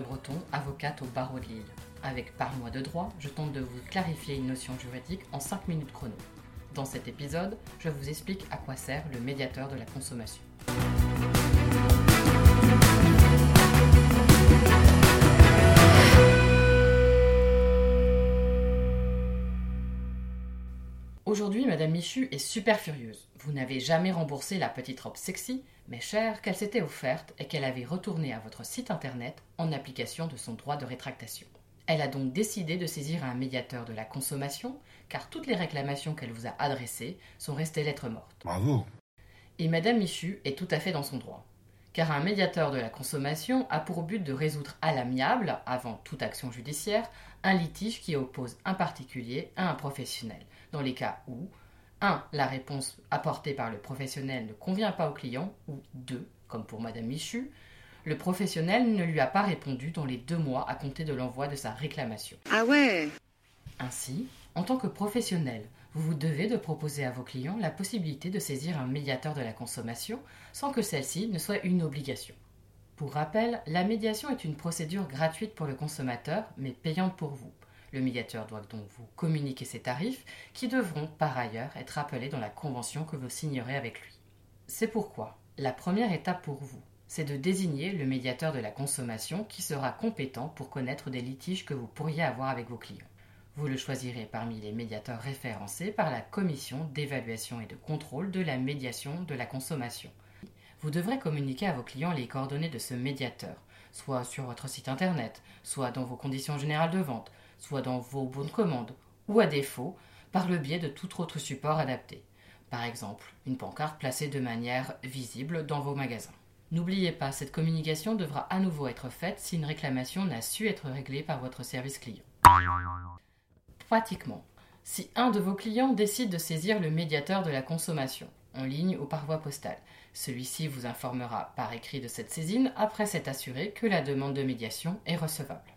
Breton, avocate au barreau de Lille. Avec Parle-moi de droit, je tente de vous clarifier une notion juridique en 5 minutes chrono. Dans cet épisode, je vous explique à quoi sert le médiateur de la consommation. Aujourd'hui, Madame Michu est super furieuse. Vous n'avez jamais remboursé la petite robe sexy, mais chère, qu'elle s'était offerte et qu'elle avait retournée à votre site internet en application de son droit de rétractation. Elle a donc décidé de saisir un médiateur de la consommation, car toutes les réclamations qu'elle vous a adressées sont restées lettres mortes. Bravo. Et Madame Michu est tout à fait dans son droit. Car un médiateur de la consommation a pour but de résoudre à l'amiable, avant toute action judiciaire, un litige qui oppose un particulier à un professionnel, dans les cas où 1. La réponse apportée par le professionnel ne convient pas au client, ou 2. Comme pour Madame Michu, le professionnel ne lui a pas répondu dans les deux mois à compter de l'envoi de sa réclamation. Ah ouais Ainsi, en tant que professionnel, vous vous devez de proposer à vos clients la possibilité de saisir un médiateur de la consommation sans que celle-ci ne soit une obligation. Pour rappel, la médiation est une procédure gratuite pour le consommateur, mais payante pour vous. Le médiateur doit donc vous communiquer ses tarifs, qui devront par ailleurs être rappelés dans la convention que vous signerez avec lui. C'est pourquoi la première étape pour vous, c'est de désigner le médiateur de la consommation qui sera compétent pour connaître des litiges que vous pourriez avoir avec vos clients. Vous le choisirez parmi les médiateurs référencés par la Commission d'évaluation et de contrôle de la médiation de la consommation. Vous devrez communiquer à vos clients les coordonnées de ce médiateur, soit sur votre site internet, soit dans vos conditions générales de vente, soit dans vos bons de commande, ou à défaut, par le biais de tout autre support adapté. Par exemple, une pancarte placée de manière visible dans vos magasins. N'oubliez pas, cette communication devra à nouveau être faite si une réclamation n'a su être réglée par votre service client. Pratiquement, si un de vos clients décide de saisir le médiateur de la consommation, en ligne ou par voie postale, celui-ci vous informera par écrit de cette saisine après s'être assuré que la demande de médiation est recevable.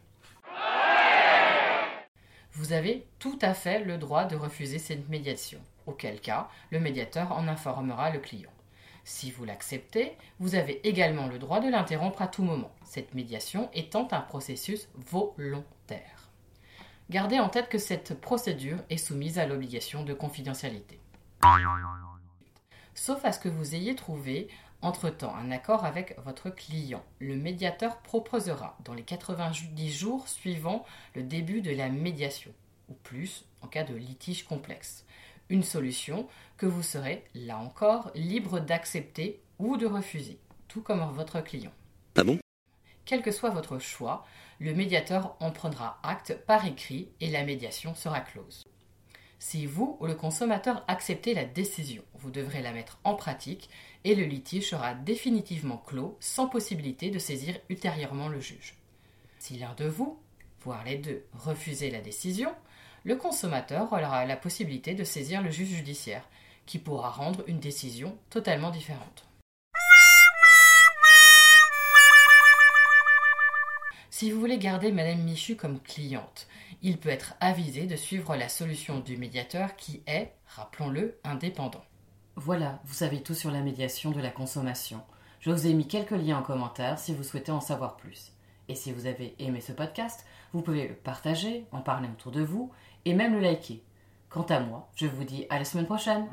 Vous avez tout à fait le droit de refuser cette médiation, auquel cas le médiateur en informera le client. Si vous l'acceptez, vous avez également le droit de l'interrompre à tout moment, cette médiation étant un processus volontaire. Gardez en tête que cette procédure est soumise à l'obligation de confidentialité. Sauf à ce que vous ayez trouvé entre-temps un accord avec votre client. Le médiateur proposera, dans les 90 jours suivant le début de la médiation, ou plus en cas de litige complexe, une solution que vous serez, là encore, libre d'accepter ou de refuser, tout comme votre client. Ah bon? Quel que soit votre choix, le médiateur en prendra acte par écrit et la médiation sera close. Si vous ou le consommateur acceptez la décision, vous devrez la mettre en pratique et le litige sera définitivement clos sans possibilité de saisir ultérieurement le juge. Si l'un de vous, voire les deux, refusez la décision, le consommateur aura la possibilité de saisir le juge judiciaire, qui pourra rendre une décision totalement différente. Si vous voulez garder Madame Michu comme cliente, il peut être avisé de suivre la solution du médiateur qui est, rappelons-le, indépendant. Voilà, vous savez tout sur la médiation de la consommation. Je vous ai mis quelques liens en commentaire si vous souhaitez en savoir plus. Et si vous avez aimé ce podcast, vous pouvez le partager, en parler autour de vous et même le liker. Quant à moi, je vous dis à la semaine prochaine.